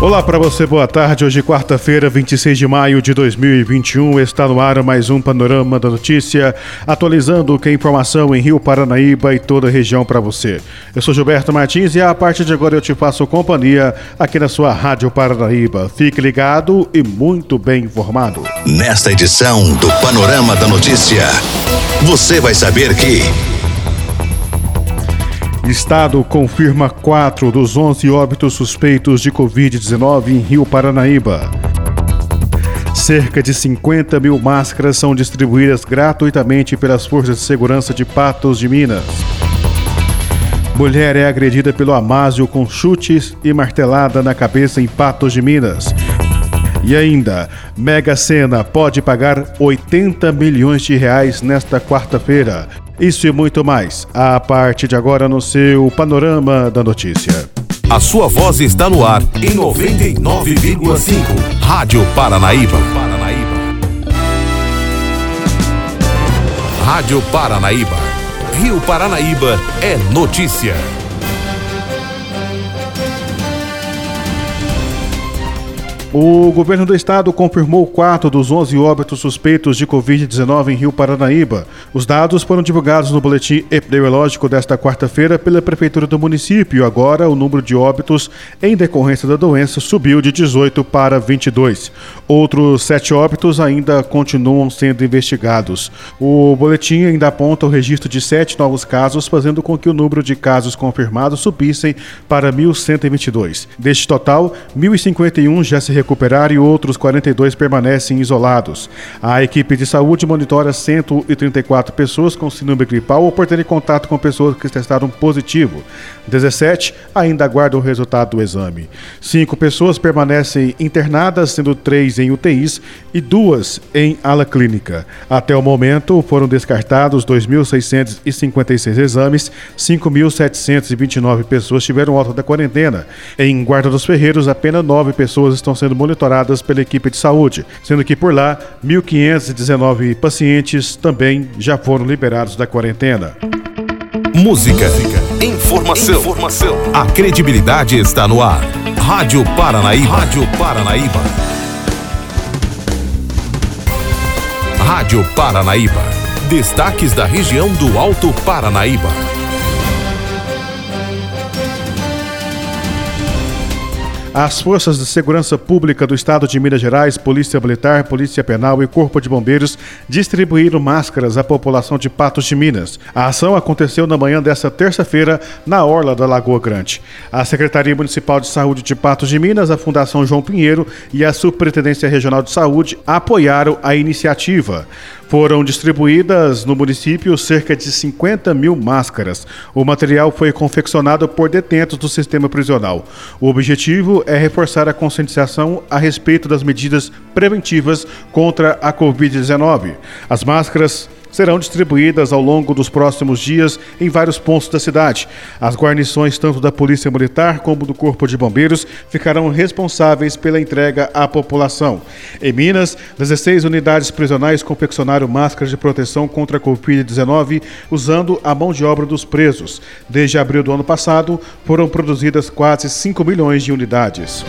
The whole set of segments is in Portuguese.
Olá para você, boa tarde. Hoje, quarta-feira, 26 de maio de 2021, está no ar mais um Panorama da Notícia, atualizando o que é informação em Rio Paranaíba e toda a região para você. Eu sou Gilberto Martins e a partir de agora eu te faço companhia aqui na sua Rádio Paranaíba. Fique ligado e muito bem informado. Nesta edição do Panorama da Notícia, você vai saber que. Estado confirma quatro dos 11 óbitos suspeitos de Covid-19 em Rio Paranaíba. Cerca de 50 mil máscaras são distribuídas gratuitamente pelas forças de segurança de Patos de Minas. Mulher é agredida pelo Amásio com chutes e martelada na cabeça em Patos de Minas. E ainda, Mega Sena pode pagar 80 milhões de reais nesta quarta-feira. Isso e muito mais, a partir de agora no seu Panorama da Notícia. A sua voz está no ar em 99,5. Rádio Paranaíba. Rádio Paranaíba. Rio Paranaíba é notícia. O governo do estado confirmou quatro dos 11 óbitos suspeitos de Covid-19 em Rio Paranaíba. Os dados foram divulgados no boletim epidemiológico desta quarta-feira pela prefeitura do município. Agora, o número de óbitos em decorrência da doença subiu de 18 para 22. Outros sete óbitos ainda continuam sendo investigados. O boletim ainda aponta o registro de sete novos casos, fazendo com que o número de casos confirmados subissem para 1.122. Deste total, 1.051 já se recuperar e outros 42 permanecem isolados. A equipe de saúde monitora 134 pessoas com síndrome gripal ou por terem contato com pessoas que testaram positivo. 17 ainda aguardam o resultado do exame. Cinco pessoas permanecem internadas, sendo três em UTIs e duas em ala clínica. Até o momento, foram descartados 2.656 exames, 5.729 pessoas tiveram alta da quarentena. Em Guarda dos Ferreiros, apenas nove pessoas estão sendo monitoradas pela equipe de saúde, sendo que por lá 1.519 pacientes também já foram liberados da quarentena. Música, informação, informação. A credibilidade está no ar. Rádio Paranaíba. Rádio Paranaíba. Rádio Paranaíba. Destaques da região do Alto Paranaíba. As forças de segurança pública do estado de Minas Gerais, Polícia Militar, Polícia Penal e Corpo de Bombeiros distribuíram máscaras à população de Patos de Minas. A ação aconteceu na manhã desta terça-feira na orla da Lagoa Grande. A Secretaria Municipal de Saúde de Patos de Minas, a Fundação João Pinheiro e a Superintendência Regional de Saúde apoiaram a iniciativa. Foram distribuídas no município cerca de 50 mil máscaras. O material foi confeccionado por detentos do sistema prisional. O objetivo é reforçar a conscientização a respeito das medidas preventivas contra a Covid-19. As máscaras serão distribuídas ao longo dos próximos dias em vários pontos da cidade. As guarnições, tanto da Polícia Militar como do Corpo de Bombeiros, ficarão responsáveis pela entrega à população. Em Minas, 16 unidades prisionais confeccionaram máscaras de proteção contra a Covid-19 usando a mão de obra dos presos. Desde abril do ano passado, foram produzidas quase 5 milhões de unidades.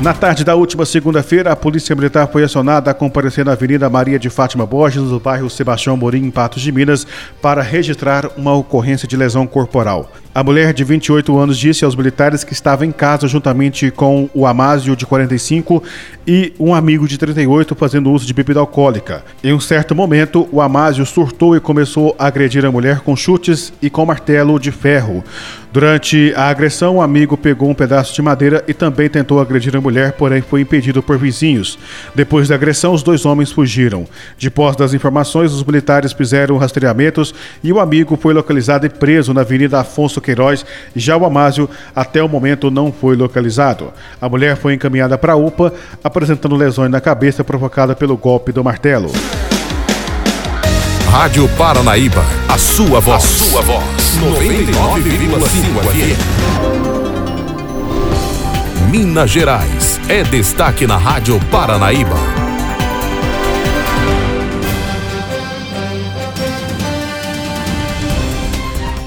Na tarde da última segunda-feira, a Polícia Militar foi acionada a comparecer na Avenida Maria de Fátima Borges, no bairro Sebastião Morim, em Patos de Minas, para registrar uma ocorrência de lesão corporal. A mulher de 28 anos disse aos militares que estava em casa juntamente com o Amásio, de 45, e um amigo de 38 fazendo uso de bebida alcoólica. Em um certo momento, o Amásio surtou e começou a agredir a mulher com chutes e com martelo de ferro. Durante a agressão, o amigo pegou um pedaço de madeira e também tentou agredir a mulher, porém foi impedido por vizinhos. Depois da agressão, os dois homens fugiram. De posse das informações, os militares fizeram rastreamentos e o amigo foi localizado e preso na Avenida Afonso Queiroz. Já o Amásio, até o momento, não foi localizado. A mulher foi encaminhada para a UPA, apresentando lesões na cabeça provocadas pelo golpe do martelo. Rádio Paranaíba, a sua voz. A sua voz. 99,5 FM. Minas Gerais. É destaque na Rádio Paranaíba.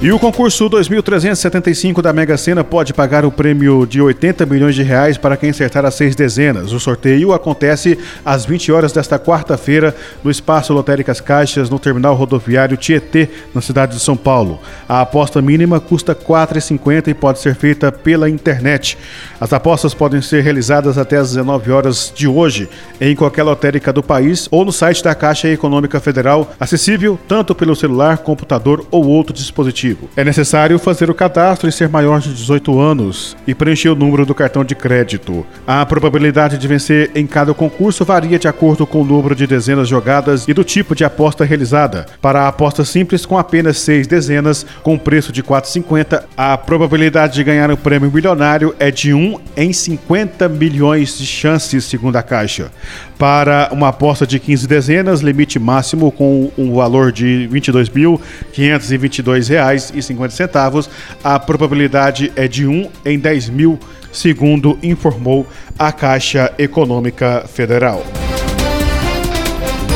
E o concurso 2375 da Mega Sena pode pagar o prêmio de 80 milhões de reais para quem acertar as seis dezenas. O sorteio acontece às 20 horas desta quarta-feira no Espaço Lotéricas Caixas, no terminal rodoviário Tietê, na cidade de São Paulo. A aposta mínima custa R$ 4,50 e pode ser feita pela internet. As apostas podem ser realizadas até às 19 horas de hoje em qualquer lotérica do país ou no site da Caixa Econômica Federal, acessível tanto pelo celular, computador ou outro dispositivo. É necessário fazer o cadastro e ser maior de 18 anos e preencher o número do cartão de crédito. A probabilidade de vencer em cada concurso varia de acordo com o número de dezenas jogadas e do tipo de aposta realizada. Para a aposta simples com apenas seis dezenas, com preço de 4,50, a probabilidade de ganhar um prêmio milionário é de 1 em 50 milhões de chances, segundo a Caixa. Para uma aposta de 15 dezenas, limite máximo com um valor de R$ 22.522,50, a probabilidade é de 1 em 10 mil, segundo informou a Caixa Econômica Federal.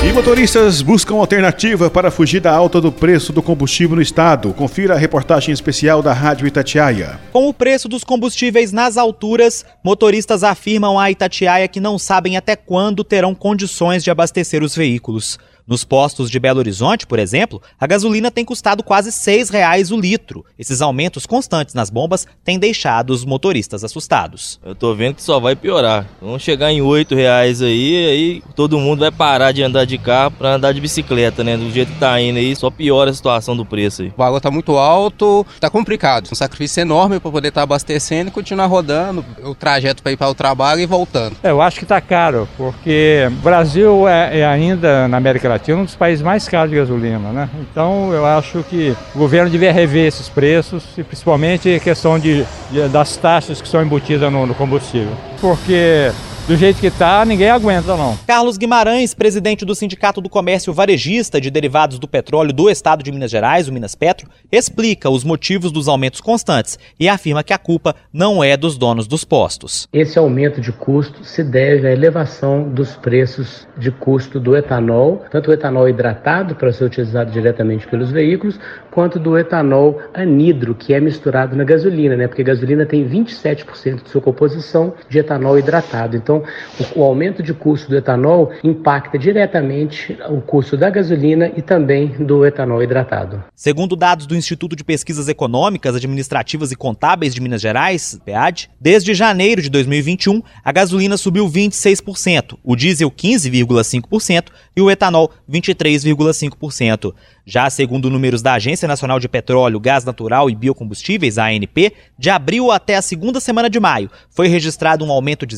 E motoristas buscam alternativa para fugir da alta do preço do combustível no estado. Confira a reportagem especial da Rádio Itatiaia. Com o preço dos combustíveis nas alturas, motoristas afirmam à Itatiaia que não sabem até quando terão condições de abastecer os veículos. Nos postos de Belo Horizonte, por exemplo, a gasolina tem custado quase R$ reais o litro. Esses aumentos constantes nas bombas têm deixado os motoristas assustados. Eu tô vendo que só vai piorar. Vamos chegar em R$ reais aí, aí todo mundo vai parar de andar de carro para andar de bicicleta, né? Do jeito que tá indo aí, só piora a situação do preço aí. O valor tá muito alto, tá complicado. Um sacrifício enorme para poder estar tá abastecendo e continuar rodando o trajeto para ir para o trabalho e voltando. É, eu acho que tá caro, porque o Brasil é, é ainda na América Latina Latina, um dos países mais caros de gasolina, né? Então eu acho que o governo devia rever esses preços e principalmente a questão de, de das taxas que são embutidas no, no combustível. Porque do jeito que tá, ninguém aguenta não. Carlos Guimarães, presidente do Sindicato do Comércio Varejista de Derivados do Petróleo do Estado de Minas Gerais, o Minas Petro, explica os motivos dos aumentos constantes e afirma que a culpa não é dos donos dos postos. Esse aumento de custo se deve à elevação dos preços de custo do etanol, tanto o etanol hidratado para ser utilizado diretamente pelos veículos, quanto do etanol anidro, que é misturado na gasolina, né? Porque a gasolina tem 27% de sua composição de etanol hidratado. Então, então, o, o aumento de custo do etanol impacta diretamente o custo da gasolina e também do etanol hidratado. Segundo dados do Instituto de Pesquisas Econômicas, Administrativas e Contábeis de Minas Gerais, PEAD, desde janeiro de 2021, a gasolina subiu 26%, o diesel 15,5% e o etanol 23,5%. Já segundo números da Agência Nacional de Petróleo, Gás Natural e Biocombustíveis, ANP, de abril até a segunda semana de maio, foi registrado um aumento de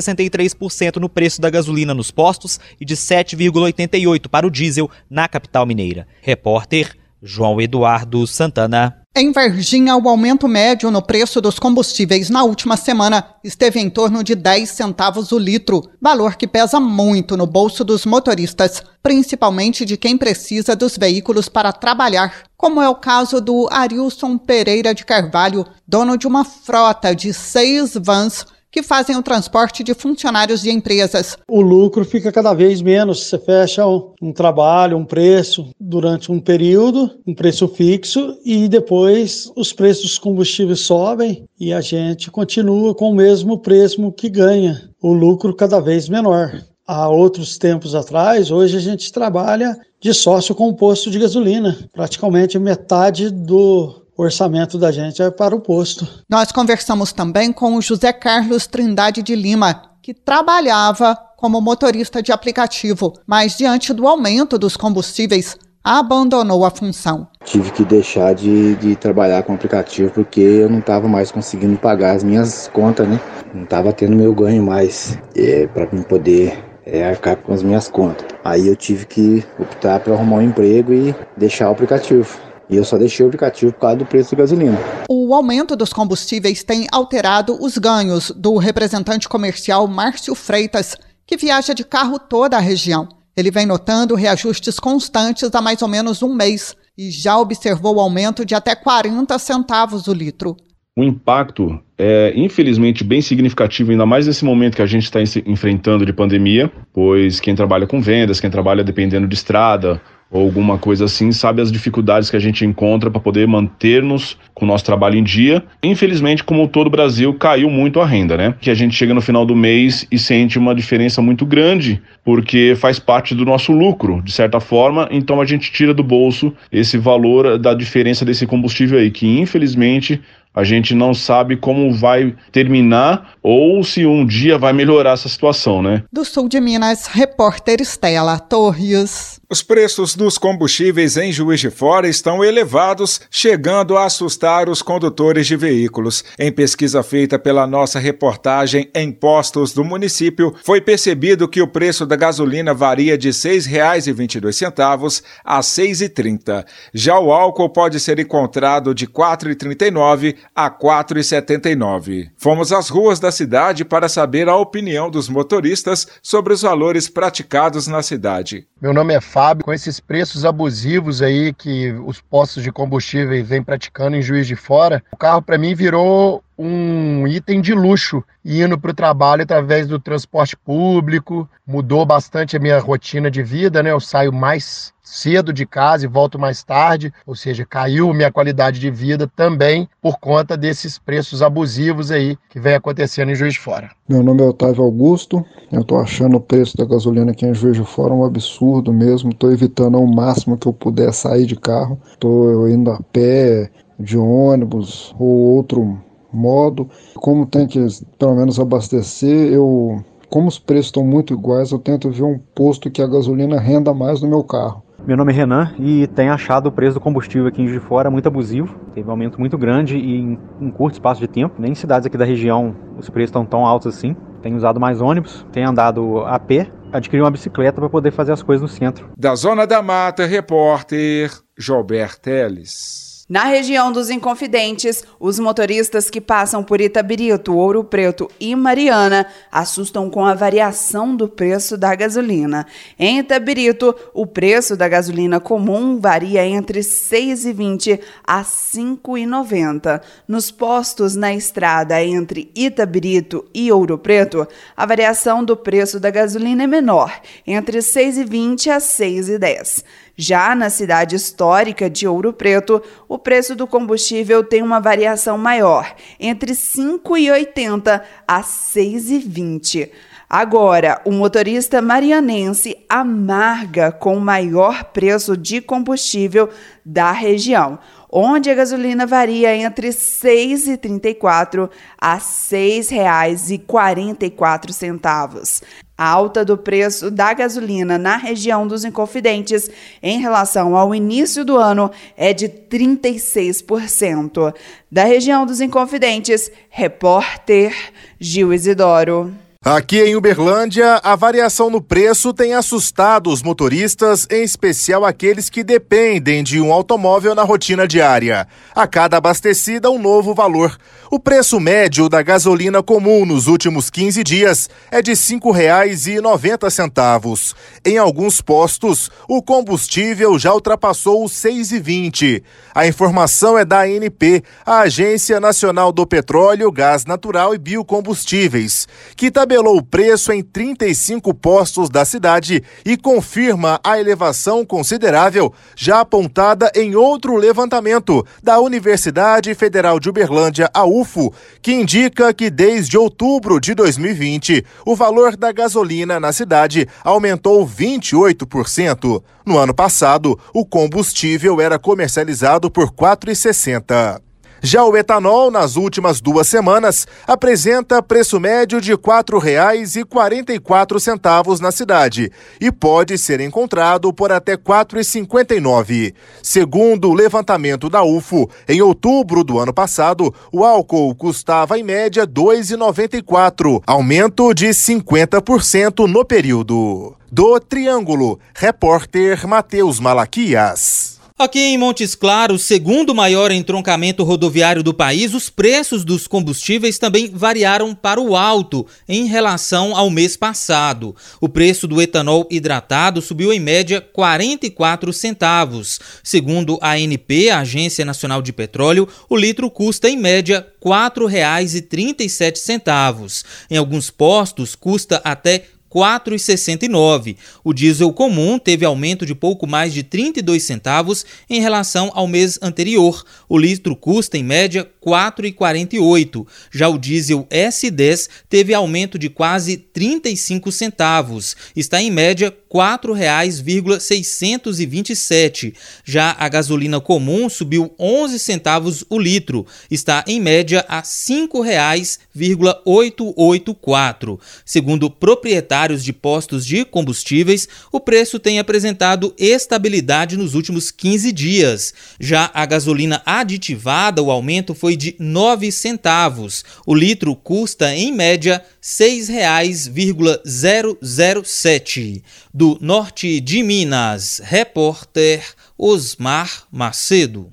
0,63% no preço da gasolina nos postos e de 7,88% para o diesel na capital mineira. Repórter João Eduardo Santana. Em Varginha, o aumento médio no preço dos combustíveis na última semana esteve em torno de 10 centavos o litro, valor que pesa muito no bolso dos motoristas, principalmente de quem precisa dos veículos para trabalhar, como é o caso do Arilson Pereira de Carvalho, dono de uma frota de seis vans que fazem o transporte de funcionários de empresas. O lucro fica cada vez menos. Você fecha um, um, trabalho, um preço durante um período, um preço fixo, e depois os preços dos combustíveis sobem e a gente continua com o mesmo preço que ganha. O lucro cada vez menor. Há outros tempos atrás, hoje a gente trabalha de sócio composto de gasolina, praticamente metade do o orçamento da gente é para o posto. Nós conversamos também com o José Carlos Trindade de Lima, que trabalhava como motorista de aplicativo, mas diante do aumento dos combustíveis, abandonou a função. Tive que deixar de, de trabalhar com aplicativo porque eu não estava mais conseguindo pagar as minhas contas, né? Não estava tendo meu ganho mais é, para poder é, arcar com as minhas contas. Aí eu tive que optar para arrumar um emprego e deixar o aplicativo. E eu só deixei o aplicativo por causa do preço da gasolina. O aumento dos combustíveis tem alterado os ganhos do representante comercial Márcio Freitas, que viaja de carro toda a região. Ele vem notando reajustes constantes há mais ou menos um mês e já observou o aumento de até 40 centavos o litro. Um impacto, é, infelizmente, bem significativo, ainda mais nesse momento que a gente está enfrentando de pandemia, pois quem trabalha com vendas, quem trabalha dependendo de estrada, ou alguma coisa assim, sabe as dificuldades que a gente encontra para poder manter-nos com o nosso trabalho em dia. Infelizmente, como todo o Brasil, caiu muito a renda, né? Que a gente chega no final do mês e sente uma diferença muito grande, porque faz parte do nosso lucro, de certa forma, então a gente tira do bolso esse valor da diferença desse combustível aí, que infelizmente a gente não sabe como vai terminar ou se um dia vai melhorar essa situação, né? Do sul de Minas, repórter Estela Torres. Os preços dos combustíveis em Juiz de Fora estão elevados, chegando a assustar os condutores de veículos. Em pesquisa feita pela nossa reportagem em postos do município, foi percebido que o preço da gasolina varia de R$ 6,22 a R$ 6,30. Já o álcool pode ser encontrado de R$ 4,39 a R$ 4,79. Fomos às ruas da cidade para saber a opinião dos motoristas sobre os valores praticados na cidade. Meu nome é Fábio. Com esses preços abusivos aí que os postos de combustível vêm praticando em Juiz de Fora, o carro para mim virou um item de luxo indo para o trabalho através do transporte público. Mudou bastante a minha rotina de vida, né? Eu saio mais cedo de casa e volto mais tarde, ou seja, caiu minha qualidade de vida também por conta desses preços abusivos aí que vem acontecendo em Juiz de Fora. Meu nome é Otávio Augusto, eu estou achando o preço da gasolina aqui em Juiz de Fora um absurdo mesmo, estou evitando ao máximo que eu puder sair de carro, estou indo a pé, de ônibus ou outro modo. Como tem que pelo menos abastecer, eu como os preços estão muito iguais, eu tento ver um posto que a gasolina renda mais no meu carro. Meu nome é Renan e tenho achado o preço do combustível aqui em de Fora muito abusivo. Teve um aumento muito grande e em um curto espaço de tempo. Nem em cidades aqui da região os preços estão tão altos assim. Tenho usado mais ônibus, tenho andado a pé, adquiri uma bicicleta para poder fazer as coisas no centro. Da Zona da Mata, repórter Gilberto Teles. Na região dos Inconfidentes, os motoristas que passam por Itabirito, Ouro Preto e Mariana assustam com a variação do preço da gasolina. Em Itabirito, o preço da gasolina comum varia entre R$ 6,20 a R$ 5,90. Nos postos na estrada entre Itabirito e Ouro Preto, a variação do preço da gasolina é menor, entre R$ 6,20 a R$ 6,10. Já na cidade histórica de Ouro Preto, o preço do combustível tem uma variação maior, entre 5,80 a 6,20. Agora, o motorista marianense amarga com o maior preço de combustível da região onde a gasolina varia entre R$ 6,34 a R$ 6,44. A alta do preço da gasolina na região dos Inconfidentes em relação ao início do ano é de 36%. Da região dos Inconfidentes, repórter Gil Isidoro. Aqui em Uberlândia, a variação no preço tem assustado os motoristas, em especial aqueles que dependem de um automóvel na rotina diária. A cada abastecida, um novo valor. O preço médio da gasolina comum nos últimos 15 dias é de R$ 5,90. Em alguns postos, o combustível já ultrapassou os R$ 6,20. A informação é da ANP, a Agência Nacional do Petróleo, Gás Natural e Biocombustíveis, que tabelou tabelou o preço em 35 postos da cidade e confirma a elevação considerável já apontada em outro levantamento da Universidade Federal de Uberlândia, a UFO, que indica que desde outubro de 2020 o valor da gasolina na cidade aumentou 28%. No ano passado, o combustível era comercializado por R$ 4,60. Já o etanol, nas últimas duas semanas, apresenta preço médio de R$ 4,44 na cidade e pode ser encontrado por até R$ 4,59. Segundo o levantamento da UFO, em outubro do ano passado, o álcool custava em média R$ 2,94, aumento de 50% no período. Do Triângulo, repórter Matheus Malaquias. Aqui em Montes Claros, segundo maior entroncamento rodoviário do país, os preços dos combustíveis também variaram para o alto em relação ao mês passado. O preço do etanol hidratado subiu em média 44 centavos. Segundo a ANP, a Agência Nacional de Petróleo, o litro custa em média R$ 4,37. Em alguns postos custa até 4,69. O diesel comum teve aumento de pouco mais de 32 centavos em relação ao mês anterior. O litro custa em média 4,48. Já o diesel S10 teve aumento de quase 35 centavos. Está em média R$ 4,627. Já a gasolina comum subiu 11 centavos o litro. Está em média a R$ 5,884. Segundo proprietário proprietários de postos de combustíveis, o preço tem apresentado estabilidade nos últimos 15 dias. Já a gasolina aditivada, o aumento foi de 9 centavos. O litro custa, em média, R$ 6,007. Do norte de Minas, repórter Osmar Macedo.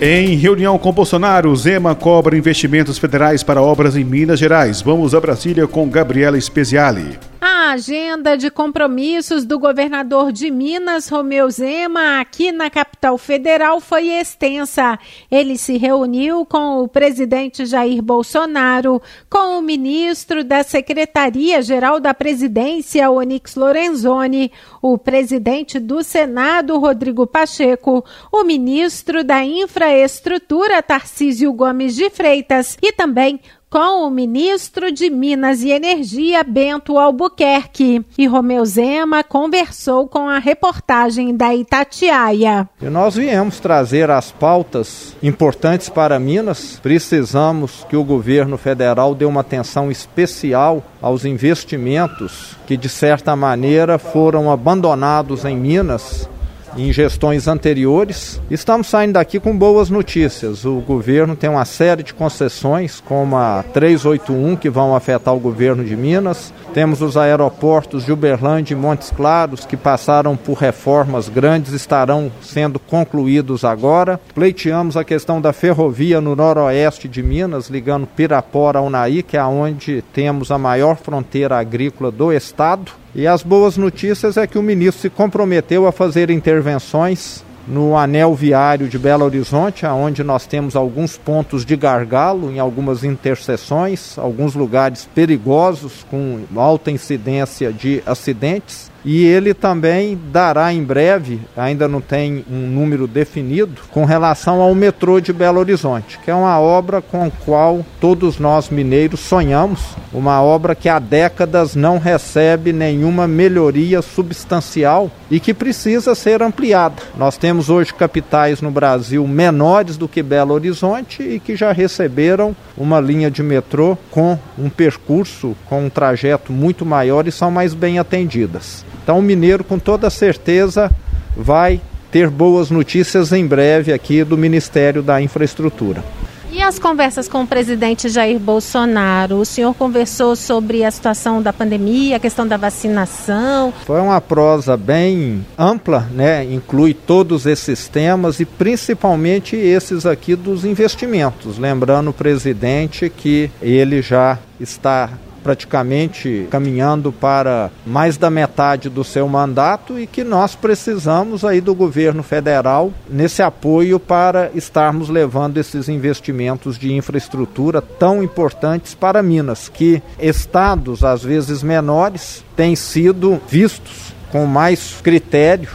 Em reunião com Bolsonaro, Zema cobra investimentos federais para obras em Minas Gerais. Vamos a Brasília com Gabriela Speziali. A agenda de compromissos do governador de Minas, Romeu Zema, aqui na capital federal foi extensa. Ele se reuniu com o presidente Jair Bolsonaro, com o ministro da Secretaria-Geral da Presidência, Onyx Lorenzoni, o presidente do Senado, Rodrigo Pacheco, o ministro da Infraestrutura, Tarcísio Gomes de Freitas, e também com o ministro de Minas e Energia, Bento Albuquerque. E Romeu Zema conversou com a reportagem da Itatiaia. E nós viemos trazer as pautas importantes para Minas. Precisamos que o governo federal dê uma atenção especial aos investimentos que, de certa maneira, foram abandonados em Minas em gestões anteriores. Estamos saindo daqui com boas notícias. O governo tem uma série de concessões, como a 381, que vão afetar o governo de Minas. Temos os aeroportos de Uberlândia e Montes Claros, que passaram por reformas grandes, estarão sendo concluídos agora. Pleiteamos a questão da ferrovia no noroeste de Minas, ligando Pirapora ao Naí, que é onde temos a maior fronteira agrícola do estado. E as boas notícias é que o ministro se comprometeu a fazer intervenções no anel viário de Belo Horizonte, onde nós temos alguns pontos de gargalo em algumas interseções, alguns lugares perigosos com alta incidência de acidentes. E ele também dará em breve, ainda não tem um número definido, com relação ao metrô de Belo Horizonte, que é uma obra com a qual todos nós mineiros sonhamos, uma obra que há décadas não recebe nenhuma melhoria substancial e que precisa ser ampliada. Nós temos hoje capitais no Brasil menores do que Belo Horizonte e que já receberam uma linha de metrô com um percurso, com um trajeto muito maior e são mais bem atendidas. Então o mineiro com toda certeza vai ter boas notícias em breve aqui do Ministério da Infraestrutura. E as conversas com o presidente Jair Bolsonaro? O senhor conversou sobre a situação da pandemia, a questão da vacinação? Foi uma prosa bem ampla, né? Inclui todos esses temas e principalmente esses aqui dos investimentos. Lembrando o presidente que ele já está praticamente caminhando para mais da metade do seu mandato e que nós precisamos aí do governo federal nesse apoio para estarmos levando esses investimentos de infraestrutura tão importantes para Minas, que estados às vezes menores têm sido vistos com mais critério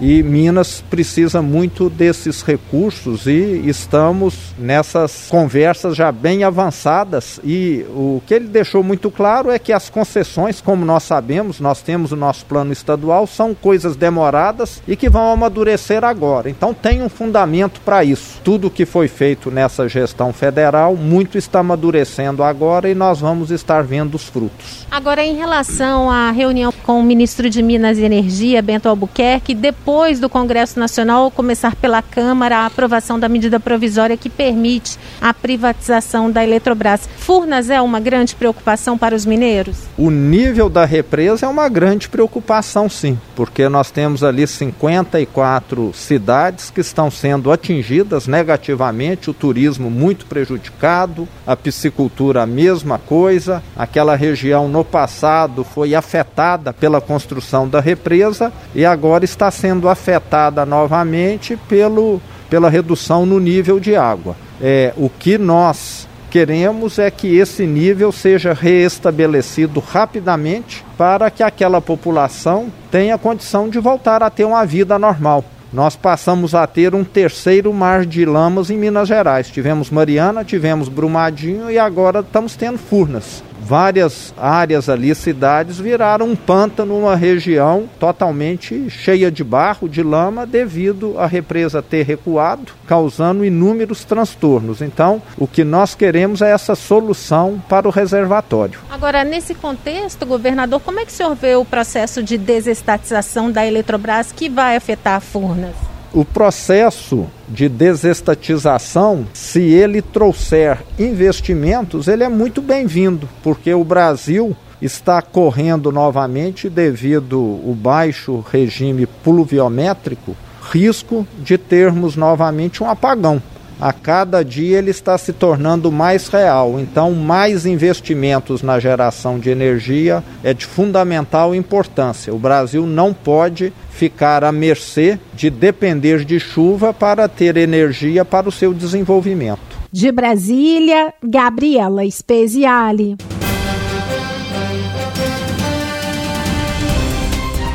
e Minas precisa muito desses recursos e estamos nessas conversas já bem avançadas e o que ele deixou muito claro é que as concessões, como nós sabemos, nós temos o nosso plano estadual, são coisas demoradas e que vão amadurecer agora. Então tem um fundamento para isso. tudo que foi feito nessa gestão federal, muito está amadurecendo agora e nós vamos estar vendo os frutos. Agora, em relação à reunião com o ministro de Minas e Energia, Bento Albuquerque, depois do Congresso Nacional começar pela Câmara a aprovação da medida provisória que permite a privatização da Eletrobras. Furnas é uma grande preocupação para os mineiros? O nível da represa é uma grande preocupação, sim, porque nós temos ali 54 cidades que estão sendo atingidas negativamente, o turismo muito prejudicado, a piscicultura a mesma coisa, aquela região no passado foi afetada pela construção da represa e agora está sendo afetada novamente pelo, pela redução no nível de água. É, o que nós queremos é que esse nível seja reestabelecido rapidamente para que aquela população tenha condição de voltar a ter uma vida normal nós passamos a ter um terceiro mar de lamas em Minas Gerais. Tivemos Mariana, tivemos Brumadinho e agora estamos tendo Furnas. Várias áreas ali, cidades, viraram um pântano, uma região totalmente cheia de barro, de lama, devido à represa ter recuado, causando inúmeros transtornos. Então, o que nós queremos é essa solução para o reservatório. Agora, nesse contexto, governador, como é que o senhor vê o processo de desestatização da Eletrobras que vai afetar a Furnas? O processo de desestatização, se ele trouxer investimentos, ele é muito bem-vindo, porque o Brasil está correndo novamente devido ao baixo regime pluviométrico, risco de termos novamente um apagão a cada dia ele está se tornando mais real. Então, mais investimentos na geração de energia é de fundamental importância. O Brasil não pode ficar à mercê de depender de chuva para ter energia para o seu desenvolvimento. De Brasília, Gabriela Speziale.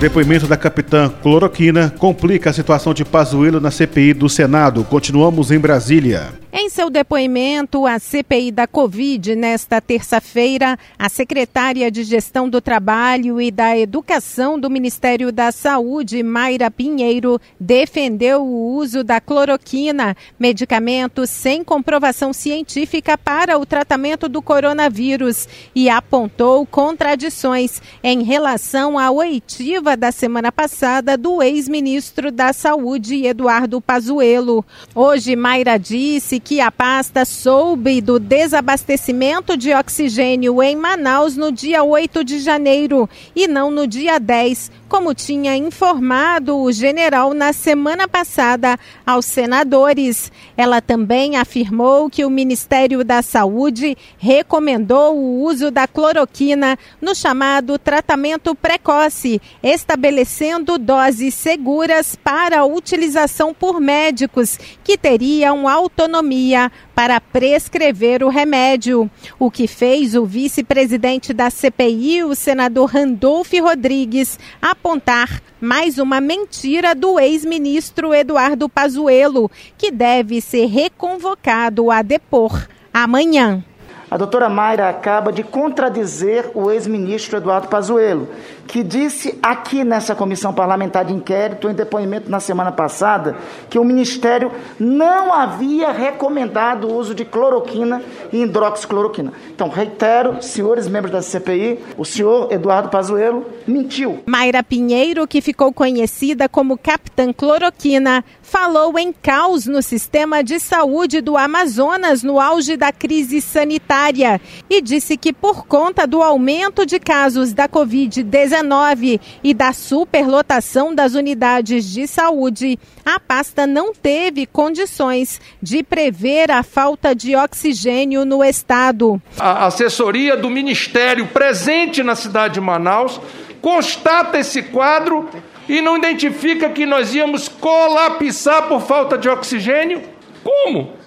Depoimento da capitã Cloroquina complica a situação de Pazuello na CPI do Senado. Continuamos em Brasília. Em seu depoimento à CPI da Covid nesta terça-feira, a secretária de Gestão do Trabalho e da Educação do Ministério da Saúde, Mayra Pinheiro, defendeu o uso da cloroquina, medicamento sem comprovação científica para o tratamento do coronavírus, e apontou contradições em relação à oitiva da semana passada do ex-ministro da Saúde, Eduardo Pazuello. Hoje, Mayra disse que a pasta soube do desabastecimento de oxigênio em Manaus no dia 8 de janeiro e não no dia 10, como tinha informado o general na semana passada aos senadores. Ela também afirmou que o Ministério da Saúde recomendou o uso da cloroquina no chamado tratamento precoce, estabelecendo doses seguras para utilização por médicos que teriam autonomia para prescrever o remédio, o que fez o vice-presidente da CPI, o senador Randolph Rodrigues, apontar mais uma mentira do ex-ministro Eduardo Pazuello, que deve ser reconvocado a depor amanhã. A doutora Mayra acaba de contradizer o ex-ministro Eduardo Pazuello, que disse aqui nessa comissão parlamentar de inquérito, em depoimento na semana passada, que o Ministério não havia recomendado o uso de cloroquina e hidroxicloroquina. Então, reitero, senhores membros da CPI, o senhor Eduardo Pazuello mentiu. Mayra Pinheiro, que ficou conhecida como Capitã Cloroquina, falou em caos no sistema de saúde do Amazonas no auge da crise sanitária e disse que por conta do aumento de casos da Covid-19 e da superlotação das unidades de saúde, a pasta não teve condições de prever a falta de oxigênio no estado. A assessoria do Ministério presente na cidade de Manaus constata esse quadro e não identifica que nós íamos colapsar por falta de oxigênio? Como?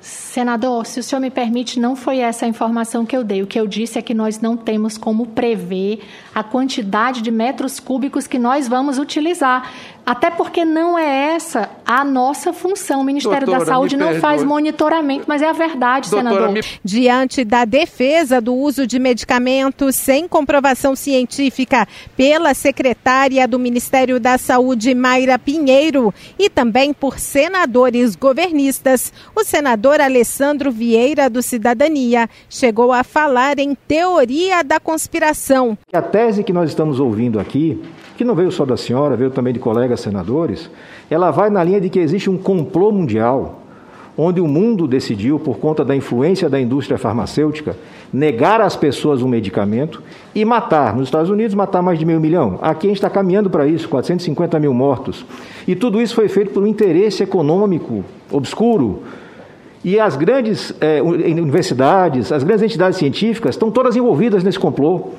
Senador, se o senhor me permite, não foi essa a informação que eu dei. O que eu disse é que nós não temos como prever a quantidade de metros cúbicos que nós vamos utilizar. Até porque não é essa a nossa função. O Ministério Doutora, da Saúde não faz monitoramento, mas é a verdade, Doutora, senador. Me... Diante da defesa do uso de medicamentos sem comprovação científica pela secretária do Ministério da Saúde, Mayra Pinheiro, e também por senadores governistas, o senador Alessandro Vieira do Cidadania chegou a falar em teoria da conspiração. A tese que nós estamos ouvindo aqui que não veio só da senhora, veio também de colegas senadores, ela vai na linha de que existe um complô mundial, onde o mundo decidiu, por conta da influência da indústria farmacêutica, negar às pessoas um medicamento e matar. Nos Estados Unidos, matar mais de meio milhão. Aqui a gente está caminhando para isso, 450 mil mortos. E tudo isso foi feito por um interesse econômico obscuro. E as grandes eh, universidades, as grandes entidades científicas estão todas envolvidas nesse complô.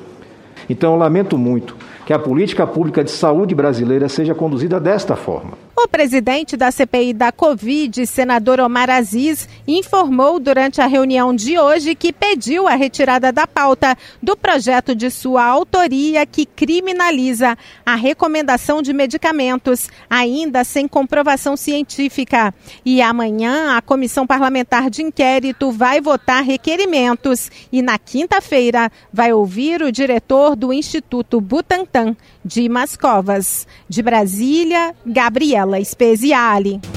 Então, eu lamento muito que a política pública de saúde brasileira seja conduzida desta forma. O presidente da CPI da Covid, senador Omar Aziz, informou durante a reunião de hoje que pediu a retirada da pauta do projeto de sua autoria que criminaliza a recomendação de medicamentos, ainda sem comprovação científica. E amanhã a comissão parlamentar de inquérito vai votar requerimentos e na quinta-feira vai ouvir o diretor do Instituto Butantan, Dimas Covas. De Brasília, Gabriela. Speziali.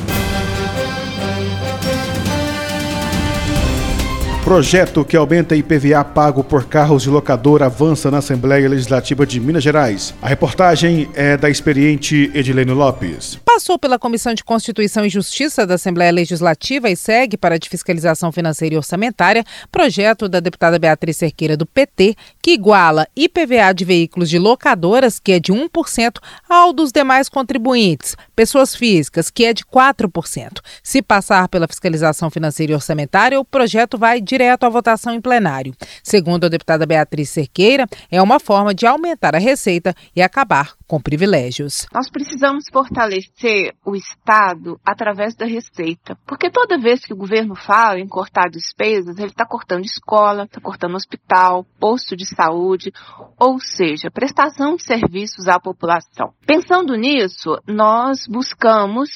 Projeto que aumenta IPVA pago por carros de locador avança na Assembleia Legislativa de Minas Gerais. A reportagem é da experiente Edilene Lopes. Passou pela Comissão de Constituição e Justiça da Assembleia Legislativa e segue para a de Fiscalização Financeira e Orçamentária projeto da deputada Beatriz Cerqueira do PT que iguala IPVA de veículos de locadoras, que é de 1%, ao dos demais contribuintes, pessoas físicas, que é de 4%. Se passar pela Fiscalização Financeira e Orçamentária, o projeto vai direto direto à votação em plenário. Segundo a deputada Beatriz Cerqueira, é uma forma de aumentar a receita e acabar com privilégios. Nós precisamos fortalecer o Estado através da receita, porque toda vez que o governo fala em cortar despesas, ele está cortando escola, está cortando hospital, posto de saúde, ou seja, prestação de serviços à população. Pensando nisso, nós buscamos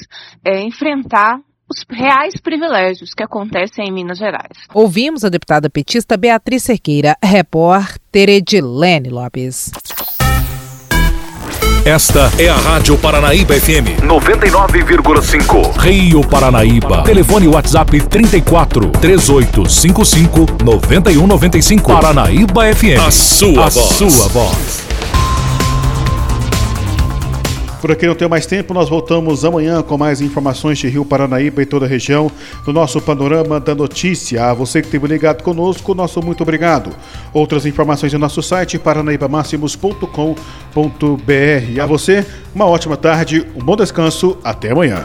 é, enfrentar os reais privilégios que acontecem em Minas Gerais. Ouvimos a deputada petista Beatriz Cerqueira, repórter Edilene Lopes. Esta é a Rádio Paranaíba FM 99,5. Rio Paranaíba. Telefone WhatsApp 34 3855 9195. Paranaíba FM. A sua a voz. Sua voz. Por aqui não tenho mais tempo, nós voltamos amanhã com mais informações de Rio Paranaíba e toda a região no nosso Panorama da Notícia. A você que esteve ligado conosco, nosso muito obrigado. Outras informações no nosso site paranaibamáximos.com.br. A você, uma ótima tarde, um bom descanso, até amanhã.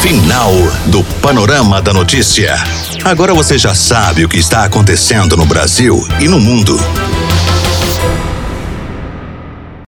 Final do Panorama da Notícia. Agora você já sabe o que está acontecendo no Brasil e no mundo.